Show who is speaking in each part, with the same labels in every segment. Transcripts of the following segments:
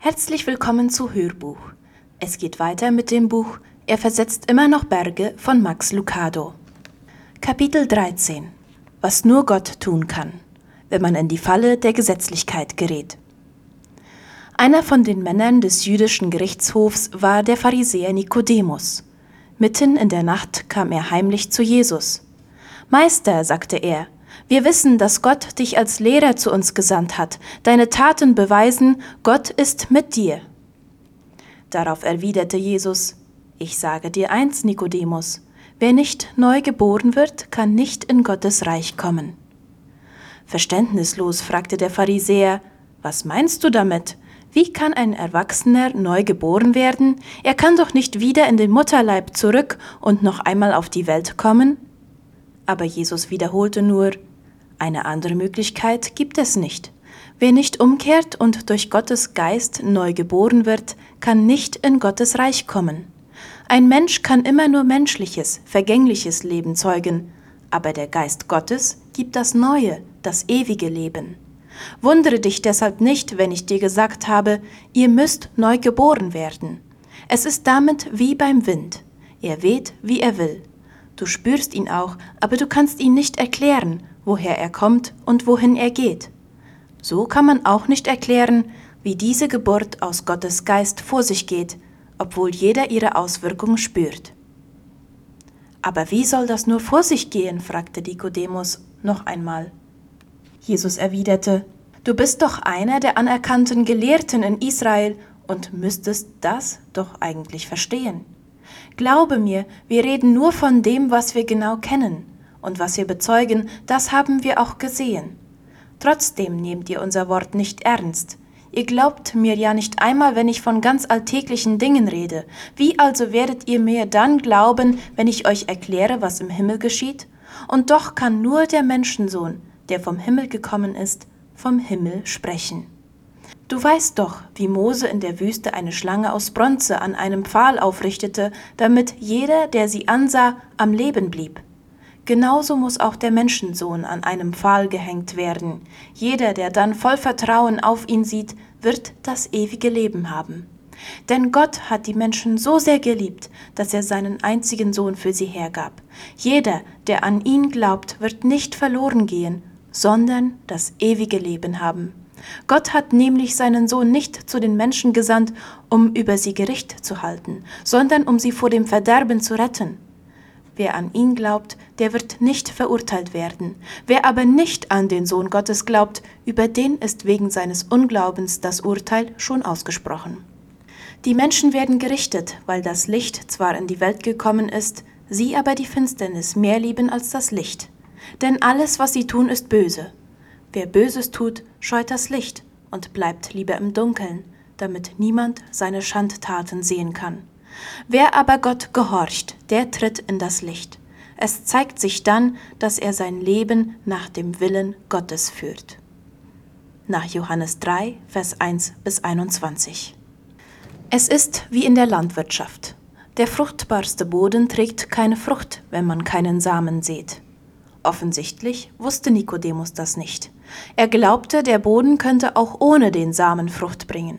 Speaker 1: Herzlich willkommen zu Hörbuch. Es geht weiter mit dem Buch Er versetzt immer noch Berge von Max Lucado. Kapitel 13 Was nur Gott tun kann, wenn man in die Falle der Gesetzlichkeit gerät. Einer von den Männern des jüdischen Gerichtshofs war der Pharisäer Nikodemus. Mitten in der Nacht kam er heimlich zu Jesus. Meister, sagte er, wir wissen, dass Gott dich als Lehrer zu uns gesandt hat. Deine Taten beweisen, Gott ist mit dir. Darauf erwiderte Jesus, Ich sage dir eins, Nikodemus, wer nicht neu geboren wird, kann nicht in Gottes Reich kommen. Verständnislos fragte der Pharisäer, Was meinst du damit? Wie kann ein Erwachsener neu geboren werden? Er kann doch nicht wieder in den Mutterleib zurück und noch einmal auf die Welt kommen? Aber Jesus wiederholte nur, eine andere Möglichkeit gibt es nicht. Wer nicht umkehrt und durch Gottes Geist neu geboren wird, kann nicht in Gottes Reich kommen. Ein Mensch kann immer nur menschliches, vergängliches Leben zeugen, aber der Geist Gottes gibt das neue, das ewige Leben. Wundere dich deshalb nicht, wenn ich dir gesagt habe, ihr müsst neu geboren werden. Es ist damit wie beim Wind. Er weht, wie er will. Du spürst ihn auch, aber du kannst ihn nicht erklären woher er kommt und wohin er geht. So kann man auch nicht erklären, wie diese Geburt aus Gottes Geist vor sich geht, obwohl jeder ihre Auswirkungen spürt. Aber wie soll das nur vor sich gehen? fragte Nikodemus noch einmal. Jesus erwiderte, Du bist doch einer der anerkannten Gelehrten in Israel und müsstest das doch eigentlich verstehen. Glaube mir, wir reden nur von dem, was wir genau kennen und was wir bezeugen, das haben wir auch gesehen. Trotzdem nehmt ihr unser Wort nicht ernst. Ihr glaubt mir ja nicht einmal, wenn ich von ganz alltäglichen Dingen rede. Wie also werdet ihr mir dann glauben, wenn ich euch erkläre, was im Himmel geschieht? Und doch kann nur der Menschensohn, der vom Himmel gekommen ist, vom Himmel sprechen. Du weißt doch, wie Mose in der Wüste eine Schlange aus Bronze an einem Pfahl aufrichtete, damit jeder, der sie ansah, am Leben blieb. Genauso muss auch der Menschensohn an einem Pfahl gehängt werden. Jeder, der dann voll Vertrauen auf ihn sieht, wird das ewige Leben haben. Denn Gott hat die Menschen so sehr geliebt, dass er seinen einzigen Sohn für sie hergab. Jeder, der an ihn glaubt, wird nicht verloren gehen, sondern das ewige Leben haben. Gott hat nämlich seinen Sohn nicht zu den Menschen gesandt, um über sie Gericht zu halten, sondern um sie vor dem Verderben zu retten. Wer an ihn glaubt, der wird nicht verurteilt werden. Wer aber nicht an den Sohn Gottes glaubt, über den ist wegen seines Unglaubens das Urteil schon ausgesprochen. Die Menschen werden gerichtet, weil das Licht zwar in die Welt gekommen ist, sie aber die Finsternis mehr lieben als das Licht. Denn alles, was sie tun, ist böse. Wer Böses tut, scheut das Licht und bleibt lieber im Dunkeln, damit niemand seine Schandtaten sehen kann. Wer aber Gott gehorcht, der tritt in das Licht. Es zeigt sich dann, dass er sein Leben nach dem Willen Gottes führt. Nach Johannes 3, Vers 1 bis 21. Es ist wie in der Landwirtschaft. Der fruchtbarste Boden trägt keine Frucht, wenn man keinen Samen sät. Offensichtlich wusste Nikodemus das nicht. Er glaubte, der Boden könnte auch ohne den Samen Frucht bringen.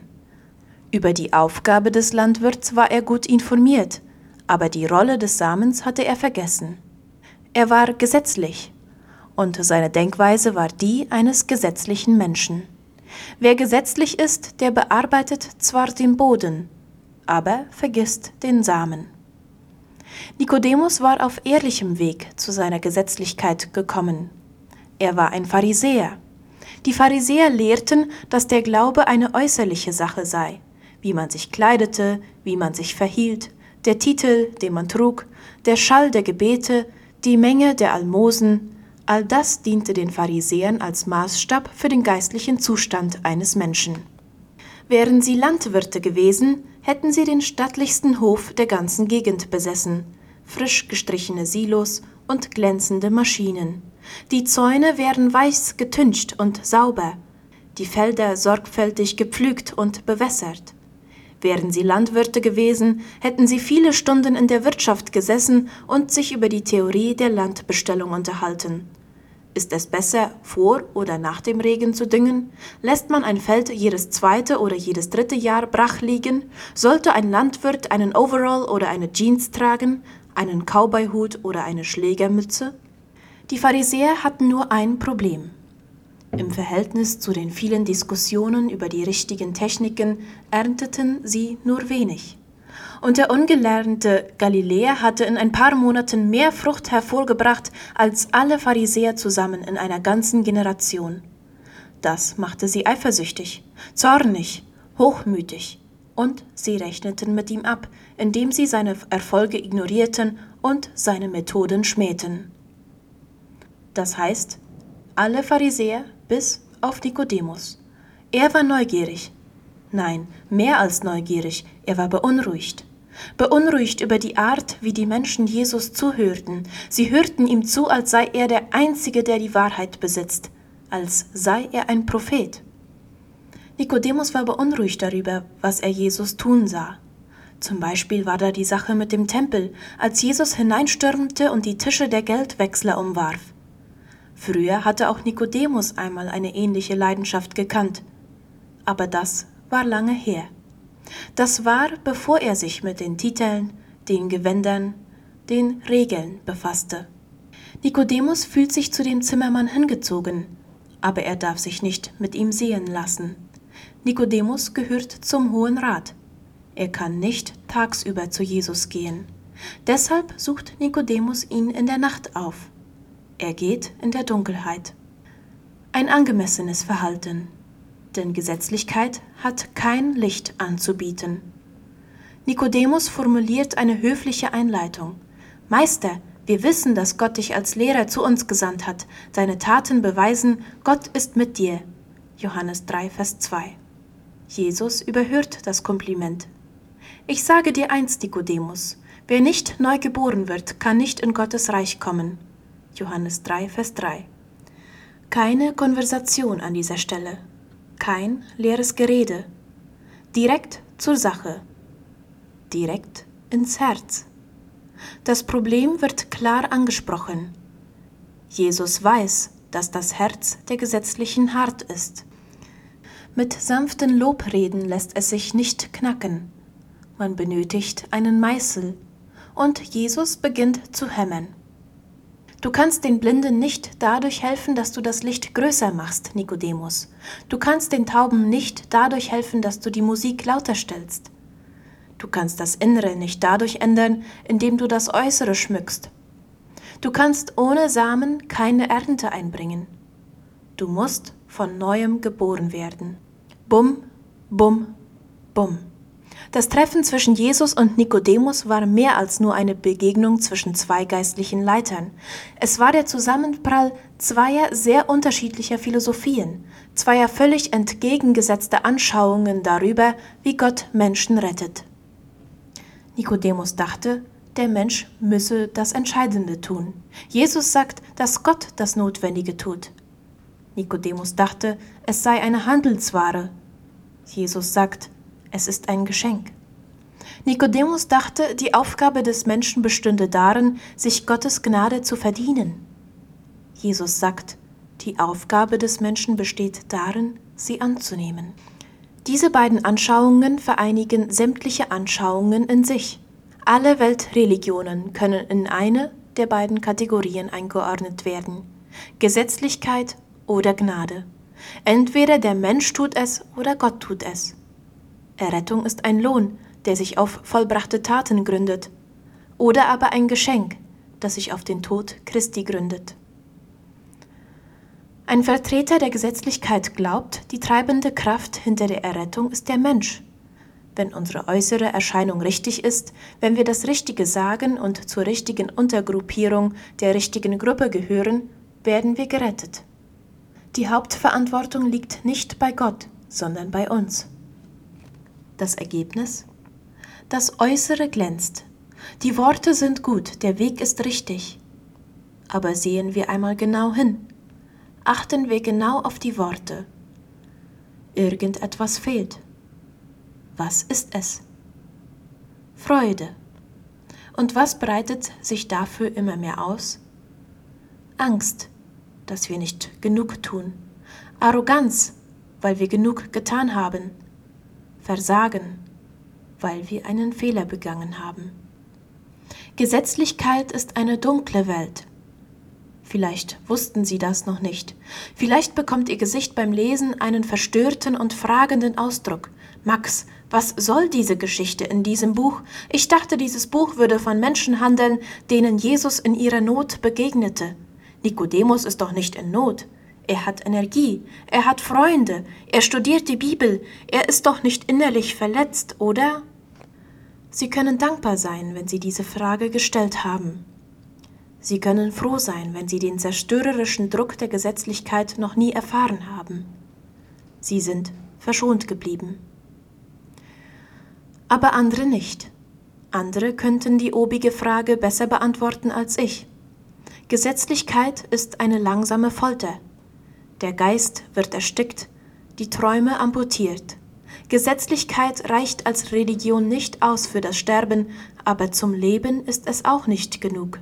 Speaker 1: Über die Aufgabe des Landwirts war er gut informiert, aber die Rolle des Samens hatte er vergessen. Er war gesetzlich, und seine Denkweise war die eines gesetzlichen Menschen. Wer gesetzlich ist, der bearbeitet zwar den Boden, aber vergisst den Samen. Nikodemus war auf ehrlichem Weg zu seiner Gesetzlichkeit gekommen. Er war ein Pharisäer. Die Pharisäer lehrten, dass der Glaube eine äußerliche Sache sei wie man sich kleidete, wie man sich verhielt, der Titel, den man trug, der Schall der Gebete, die Menge der Almosen, all das diente den Pharisäern als Maßstab für den geistlichen Zustand eines Menschen. Wären sie Landwirte gewesen, hätten sie den stattlichsten Hof der ganzen Gegend besessen, frisch gestrichene Silos und glänzende Maschinen. Die Zäune wären weiß getüncht und sauber, die Felder sorgfältig gepflügt und bewässert. Wären sie Landwirte gewesen, hätten sie viele Stunden in der Wirtschaft gesessen und sich über die Theorie der Landbestellung unterhalten. Ist es besser, vor oder nach dem Regen zu düngen? Lässt man ein Feld jedes zweite oder jedes dritte Jahr brach liegen? Sollte ein Landwirt einen Overall oder eine Jeans tragen, einen Cowboyhut oder eine Schlägermütze? Die Pharisäer hatten nur ein Problem. Im Verhältnis zu den vielen Diskussionen über die richtigen Techniken ernteten sie nur wenig. Und der ungelernte Galiläer hatte in ein paar Monaten mehr Frucht hervorgebracht als alle Pharisäer zusammen in einer ganzen Generation. Das machte sie eifersüchtig, zornig, hochmütig, und sie rechneten mit ihm ab, indem sie seine Erfolge ignorierten und seine Methoden schmähten. Das heißt, alle Pharisäer bis auf Nikodemus. Er war neugierig. Nein, mehr als neugierig, er war beunruhigt. Beunruhigt über die Art, wie die Menschen Jesus zuhörten. Sie hörten ihm zu, als sei er der Einzige, der die Wahrheit besitzt, als sei er ein Prophet. Nikodemus war beunruhigt darüber, was er Jesus tun sah. Zum Beispiel war da die Sache mit dem Tempel, als Jesus hineinstürmte und die Tische der Geldwechsler umwarf. Früher hatte auch Nikodemus einmal eine ähnliche Leidenschaft gekannt, aber das war lange her. Das war, bevor er sich mit den Titeln, den Gewändern, den Regeln befasste. Nikodemus fühlt sich zu dem Zimmermann hingezogen, aber er darf sich nicht mit ihm sehen lassen. Nikodemus gehört zum Hohen Rat. Er kann nicht tagsüber zu Jesus gehen. Deshalb sucht Nikodemus ihn in der Nacht auf. Er geht in der Dunkelheit. Ein angemessenes Verhalten, denn Gesetzlichkeit hat kein Licht anzubieten. Nikodemus formuliert eine höfliche Einleitung. Meister, wir wissen, dass Gott dich als Lehrer zu uns gesandt hat. Deine Taten beweisen, Gott ist mit dir. Johannes 3, Vers 2. Jesus überhört das Kompliment. Ich sage dir eins, Nikodemus, wer nicht neu geboren wird, kann nicht in Gottes Reich kommen. Johannes 3, Vers 3. Keine Konversation an dieser Stelle, kein leeres Gerede, direkt zur Sache, direkt ins Herz. Das Problem wird klar angesprochen. Jesus weiß, dass das Herz der Gesetzlichen hart ist. Mit sanften Lobreden lässt es sich nicht knacken. Man benötigt einen Meißel, und Jesus beginnt zu hämmern. Du kannst den Blinden nicht dadurch helfen, dass du das Licht größer machst, Nikodemus. Du kannst den Tauben nicht dadurch helfen, dass du die Musik lauter stellst. Du kannst das Innere nicht dadurch ändern, indem du das Äußere schmückst. Du kannst ohne Samen keine Ernte einbringen. Du musst von neuem geboren werden. Bum, bum, bum. Das Treffen zwischen Jesus und Nikodemus war mehr als nur eine Begegnung zwischen zwei geistlichen Leitern. Es war der Zusammenprall zweier sehr unterschiedlicher Philosophien, zweier völlig entgegengesetzter Anschauungen darüber, wie Gott Menschen rettet. Nikodemus dachte, der Mensch müsse das Entscheidende tun. Jesus sagt, dass Gott das Notwendige tut. Nikodemus dachte, es sei eine Handelsware. Jesus sagt, es ist ein Geschenk. Nikodemus dachte, die Aufgabe des Menschen bestünde darin, sich Gottes Gnade zu verdienen. Jesus sagt, die Aufgabe des Menschen besteht darin, sie anzunehmen. Diese beiden Anschauungen vereinigen sämtliche Anschauungen in sich. Alle Weltreligionen können in eine der beiden Kategorien eingeordnet werden. Gesetzlichkeit oder Gnade. Entweder der Mensch tut es oder Gott tut es. Errettung ist ein Lohn, der sich auf vollbrachte Taten gründet, oder aber ein Geschenk, das sich auf den Tod Christi gründet. Ein Vertreter der Gesetzlichkeit glaubt, die treibende Kraft hinter der Errettung ist der Mensch. Wenn unsere äußere Erscheinung richtig ist, wenn wir das Richtige sagen und zur richtigen Untergruppierung der richtigen Gruppe gehören, werden wir gerettet. Die Hauptverantwortung liegt nicht bei Gott, sondern bei uns. Das Ergebnis? Das Äußere glänzt. Die Worte sind gut, der Weg ist richtig. Aber sehen wir einmal genau hin. Achten wir genau auf die Worte. Irgendetwas fehlt. Was ist es? Freude. Und was breitet sich dafür immer mehr aus? Angst, dass wir nicht genug tun. Arroganz, weil wir genug getan haben. Versagen, weil wir einen Fehler begangen haben. Gesetzlichkeit ist eine dunkle Welt. Vielleicht wussten Sie das noch nicht. Vielleicht bekommt Ihr Gesicht beim Lesen einen verstörten und fragenden Ausdruck. Max, was soll diese Geschichte in diesem Buch? Ich dachte, dieses Buch würde von Menschen handeln, denen Jesus in ihrer Not begegnete. Nikodemus ist doch nicht in Not. Er hat Energie, er hat Freunde, er studiert die Bibel, er ist doch nicht innerlich verletzt, oder? Sie können dankbar sein, wenn Sie diese Frage gestellt haben. Sie können froh sein, wenn Sie den zerstörerischen Druck der Gesetzlichkeit noch nie erfahren haben. Sie sind verschont geblieben. Aber andere nicht. Andere könnten die obige Frage besser beantworten als ich. Gesetzlichkeit ist eine langsame Folter. Der Geist wird erstickt, die Träume amputiert. Gesetzlichkeit reicht als Religion nicht aus für das Sterben, aber zum Leben ist es auch nicht genug.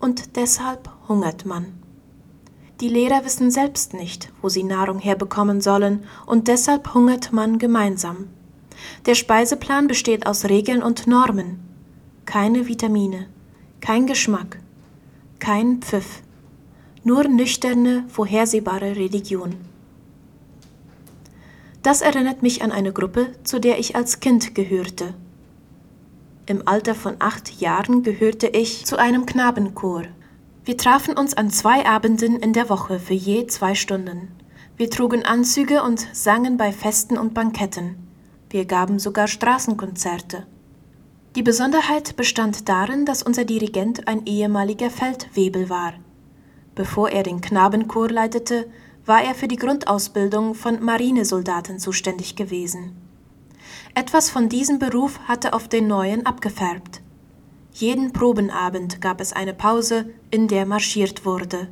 Speaker 1: Und deshalb hungert man. Die Lehrer wissen selbst nicht, wo sie Nahrung herbekommen sollen, und deshalb hungert man gemeinsam. Der Speiseplan besteht aus Regeln und Normen. Keine Vitamine, kein Geschmack, kein Pfiff, nur nüchterne, vorhersehbare Religion. Das erinnert mich an eine Gruppe, zu der ich als Kind gehörte. Im Alter von acht Jahren gehörte ich zu einem Knabenchor. Wir trafen uns an zwei Abenden in der Woche für je zwei Stunden. Wir trugen Anzüge und sangen bei Festen und Banketten. Wir gaben sogar Straßenkonzerte. Die Besonderheit bestand darin, dass unser Dirigent ein ehemaliger Feldwebel war. Bevor er den Knabenchor leitete, war er für die Grundausbildung von Marinesoldaten zuständig gewesen. Etwas von diesem Beruf hatte auf den neuen abgefärbt. Jeden Probenabend gab es eine Pause, in der marschiert wurde.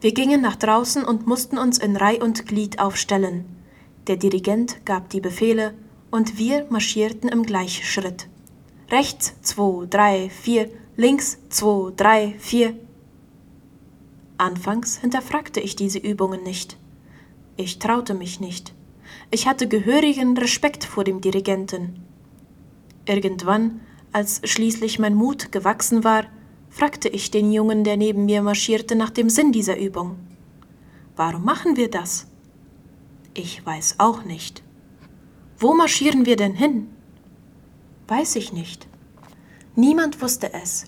Speaker 1: Wir gingen nach draußen und mussten uns in Reih und Glied aufstellen. Der Dirigent gab die Befehle, und wir marschierten im Gleichschritt. Rechts zwei, drei, vier, links zwei, drei, vier. Anfangs hinterfragte ich diese Übungen nicht. Ich traute mich nicht. Ich hatte gehörigen Respekt vor dem Dirigenten. Irgendwann, als schließlich mein Mut gewachsen war, fragte ich den Jungen, der neben mir marschierte, nach dem Sinn dieser Übung. Warum machen wir das? Ich weiß auch nicht. Wo marschieren wir denn hin? Weiß ich nicht. Niemand wusste es.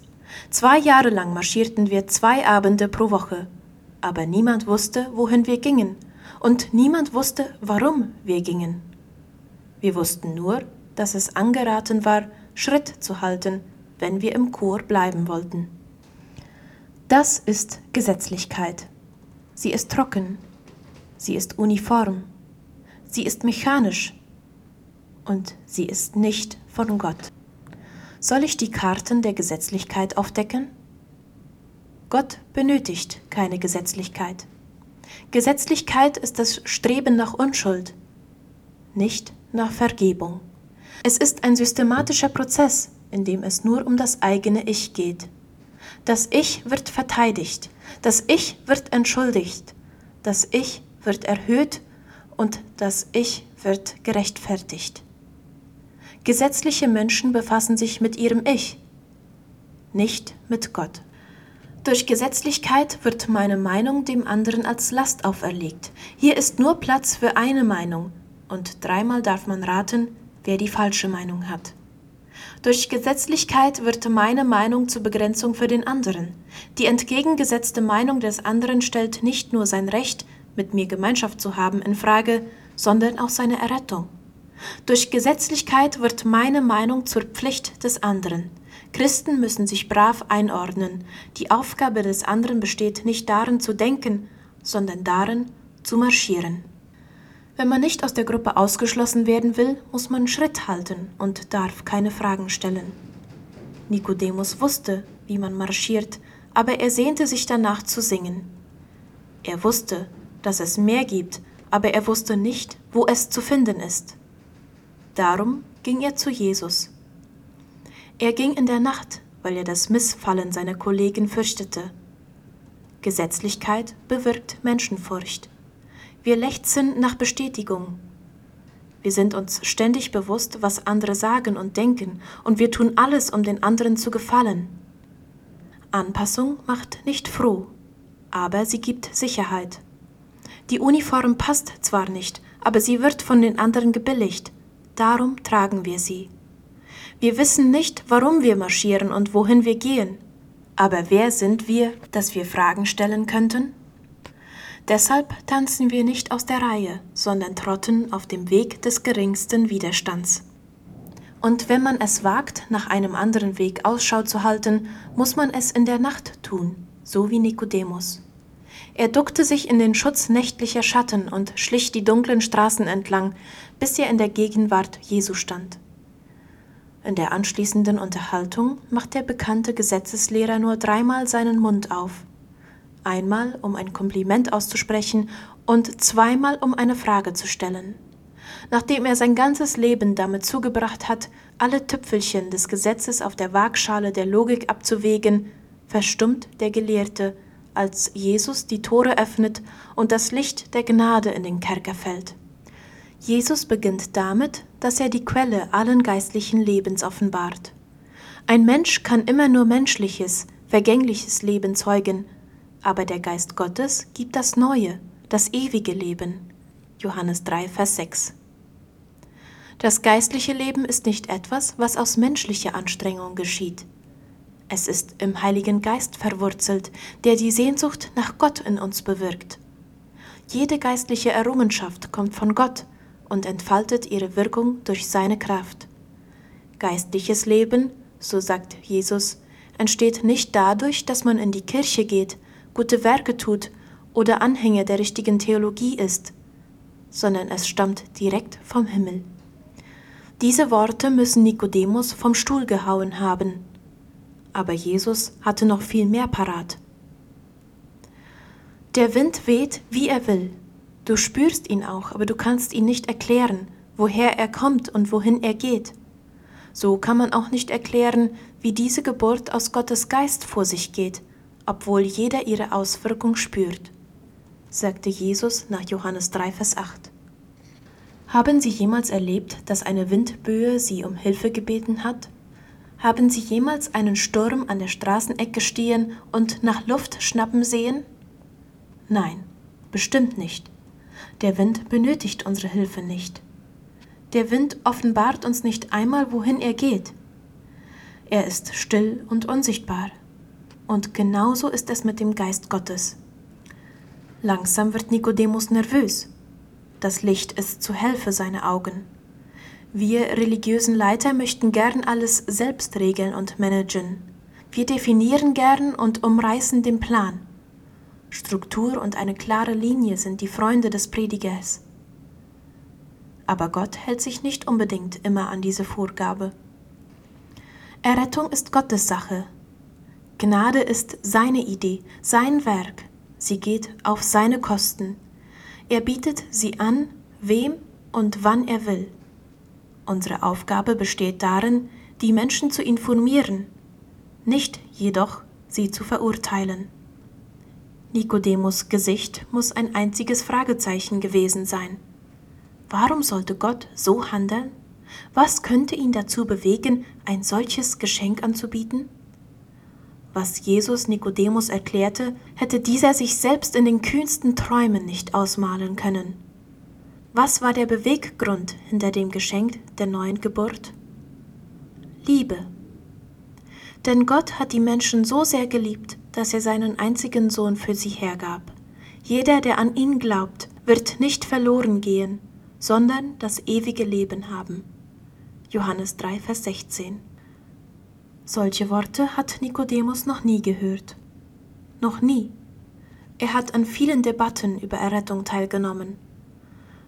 Speaker 1: Zwei Jahre lang marschierten wir zwei Abende pro Woche, aber niemand wusste, wohin wir gingen, und niemand wusste, warum wir gingen. Wir wussten nur, dass es angeraten war, Schritt zu halten, wenn wir im Chor bleiben wollten. Das ist Gesetzlichkeit. Sie ist trocken. Sie ist uniform. Sie ist mechanisch und sie ist nicht von Gott. Soll ich die Karten der Gesetzlichkeit aufdecken? Gott benötigt keine Gesetzlichkeit. Gesetzlichkeit ist das Streben nach Unschuld, nicht nach Vergebung. Es ist ein systematischer Prozess, in dem es nur um das eigene Ich geht. Das Ich wird verteidigt, das Ich wird entschuldigt, das Ich wird erhöht und das Ich wird gerechtfertigt. Gesetzliche Menschen befassen sich mit ihrem Ich, nicht mit Gott. Durch Gesetzlichkeit wird meine Meinung dem anderen als Last auferlegt. Hier ist nur Platz für eine Meinung, und dreimal darf man raten, wer die falsche Meinung hat. Durch Gesetzlichkeit wird meine Meinung zur Begrenzung für den anderen. Die entgegengesetzte Meinung des anderen stellt nicht nur sein Recht, mit mir Gemeinschaft zu haben, in Frage, sondern auch seine Errettung. Durch Gesetzlichkeit wird meine Meinung zur Pflicht des anderen. Christen müssen sich brav einordnen. Die Aufgabe des anderen besteht nicht darin zu denken, sondern darin zu marschieren. Wenn man nicht aus der Gruppe ausgeschlossen werden will, muss man Schritt halten und darf keine Fragen stellen. Nikodemus wusste, wie man marschiert, aber er sehnte sich danach zu singen. Er wusste, dass es mehr gibt, aber er wusste nicht, wo es zu finden ist. Darum ging er zu Jesus. Er ging in der Nacht, weil er das Missfallen seiner Kollegen fürchtete. Gesetzlichkeit bewirkt Menschenfurcht. Wir lechzen nach Bestätigung. Wir sind uns ständig bewusst, was andere sagen und denken, und wir tun alles, um den anderen zu gefallen. Anpassung macht nicht froh, aber sie gibt Sicherheit. Die Uniform passt zwar nicht, aber sie wird von den anderen gebilligt, darum tragen wir sie. Wir wissen nicht, warum wir marschieren und wohin wir gehen, aber wer sind wir, dass wir Fragen stellen könnten? Deshalb tanzen wir nicht aus der Reihe, sondern trotten auf dem Weg des geringsten Widerstands. Und wenn man es wagt, nach einem anderen Weg Ausschau zu halten, muss man es in der Nacht tun, so wie Nikodemus. Er duckte sich in den Schutz nächtlicher Schatten und schlich die dunklen Straßen entlang, bis er in der Gegenwart Jesu stand. In der anschließenden Unterhaltung macht der bekannte Gesetzeslehrer nur dreimal seinen Mund auf. Einmal, um ein Kompliment auszusprechen und zweimal, um eine Frage zu stellen. Nachdem er sein ganzes Leben damit zugebracht hat, alle Tüpfelchen des Gesetzes auf der Waagschale der Logik abzuwägen, verstummt der Gelehrte, als Jesus die Tore öffnet und das Licht der Gnade in den Kerker fällt. Jesus beginnt damit, dass er die Quelle allen geistlichen Lebens offenbart. Ein Mensch kann immer nur menschliches, vergängliches Leben zeugen, aber der Geist Gottes gibt das Neue, das ewige Leben. Johannes 3, Vers 6. Das geistliche Leben ist nicht etwas, was aus menschlicher Anstrengung geschieht. Es ist im Heiligen Geist verwurzelt, der die Sehnsucht nach Gott in uns bewirkt. Jede geistliche Errungenschaft kommt von Gott und entfaltet ihre Wirkung durch seine Kraft. Geistliches Leben, so sagt Jesus, entsteht nicht dadurch, dass man in die Kirche geht, gute Werke tut oder Anhänger der richtigen Theologie ist, sondern es stammt direkt vom Himmel. Diese Worte müssen Nikodemus vom Stuhl gehauen haben. Aber Jesus hatte noch viel mehr parat. Der Wind weht, wie er will, Du spürst ihn auch, aber du kannst ihn nicht erklären, woher er kommt und wohin er geht. So kann man auch nicht erklären, wie diese Geburt aus Gottes Geist vor sich geht, obwohl jeder ihre Auswirkung spürt, sagte Jesus nach Johannes 3, Vers 8. Haben Sie jemals erlebt, dass eine Windböe Sie um Hilfe gebeten hat? Haben Sie jemals einen Sturm an der Straßenecke stehen und nach Luft schnappen sehen? Nein, bestimmt nicht. Der Wind benötigt unsere Hilfe nicht. Der Wind offenbart uns nicht einmal, wohin er geht. Er ist still und unsichtbar. Und genauso ist es mit dem Geist Gottes. Langsam wird Nikodemus nervös. Das Licht ist zu hell für seine Augen. Wir religiösen Leiter möchten gern alles selbst regeln und managen. Wir definieren gern und umreißen den Plan. Struktur und eine klare Linie sind die Freunde des Predigers. Aber Gott hält sich nicht unbedingt immer an diese Vorgabe. Errettung ist Gottes Sache. Gnade ist seine Idee, sein Werk. Sie geht auf seine Kosten. Er bietet sie an, wem und wann er will. Unsere Aufgabe besteht darin, die Menschen zu informieren, nicht jedoch sie zu verurteilen. Nikodemus Gesicht muss ein einziges Fragezeichen gewesen sein. Warum sollte Gott so handeln? Was könnte ihn dazu bewegen, ein solches Geschenk anzubieten? Was Jesus Nikodemus erklärte, hätte dieser sich selbst in den kühnsten Träumen nicht ausmalen können. Was war der Beweggrund hinter dem Geschenk der neuen Geburt? Liebe. Denn Gott hat die Menschen so sehr geliebt, dass er seinen einzigen Sohn für sie hergab. Jeder, der an ihn glaubt, wird nicht verloren gehen, sondern das ewige Leben haben. Johannes 3, Vers 16. Solche Worte hat Nikodemus noch nie gehört. Noch nie. Er hat an vielen Debatten über Errettung teilgenommen.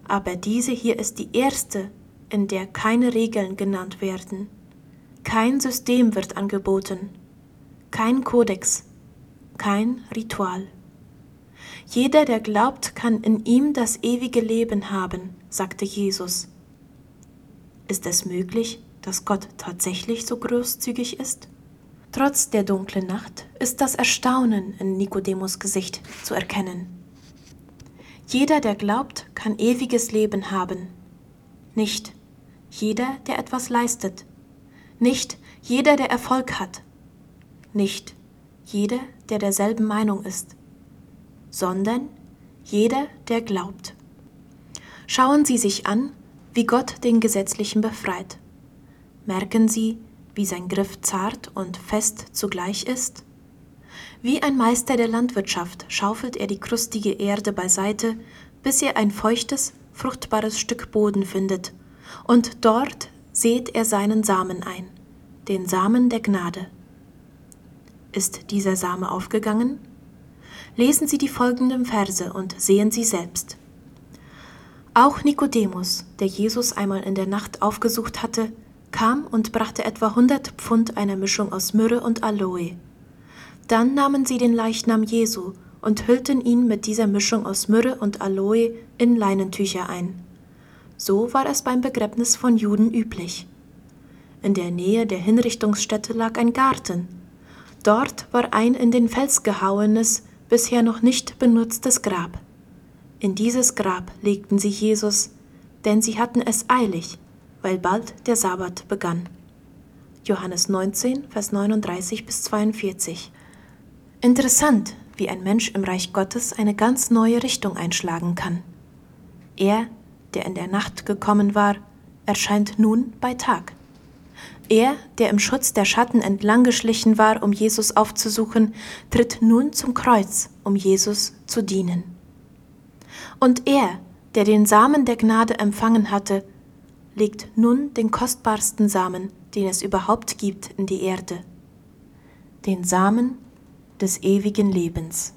Speaker 1: Aber diese hier ist die erste, in der keine Regeln genannt werden. Kein System wird angeboten. Kein Kodex, kein Ritual. Jeder, der glaubt, kann in ihm das ewige Leben haben, sagte Jesus. Ist es möglich, dass Gott tatsächlich so großzügig ist? Trotz der dunklen Nacht ist das Erstaunen in Nikodemus Gesicht zu erkennen. Jeder, der glaubt, kann ewiges Leben haben. Nicht jeder, der etwas leistet. Nicht jeder, der Erfolg hat. Nicht jeder, der derselben Meinung ist. Sondern jeder, der glaubt. Schauen Sie sich an, wie Gott den Gesetzlichen befreit. Merken Sie, wie sein Griff zart und fest zugleich ist? Wie ein Meister der Landwirtschaft schaufelt er die krustige Erde beiseite, bis er ein feuchtes, fruchtbares Stück Boden findet, und dort sät er seinen Samen ein, den Samen der Gnade. Ist dieser Same aufgegangen? Lesen Sie die folgenden Verse und sehen Sie selbst. Auch Nikodemus, der Jesus einmal in der Nacht aufgesucht hatte, kam und brachte etwa hundert Pfund einer Mischung aus Myrrhe und Aloe. Dann nahmen sie den Leichnam Jesu und hüllten ihn mit dieser Mischung aus Myrrhe und Aloe in Leinentücher ein. So war es beim Begräbnis von Juden üblich. In der Nähe der Hinrichtungsstätte lag ein Garten. Dort war ein in den Fels gehauenes, bisher noch nicht benutztes Grab. In dieses Grab legten sie Jesus, denn sie hatten es eilig, weil bald der Sabbat begann. Johannes 19, Vers 39 bis 42. Interessant, wie ein Mensch im Reich Gottes eine ganz neue Richtung einschlagen kann. Er, der in der Nacht gekommen war, erscheint nun bei Tag. Er, der im Schutz der Schatten entlang geschlichen war, um Jesus aufzusuchen, tritt nun zum Kreuz, um Jesus zu dienen. Und er, der den Samen der Gnade empfangen hatte, legt nun den kostbarsten Samen, den es überhaupt gibt, in die Erde, den Samen des ewigen Lebens.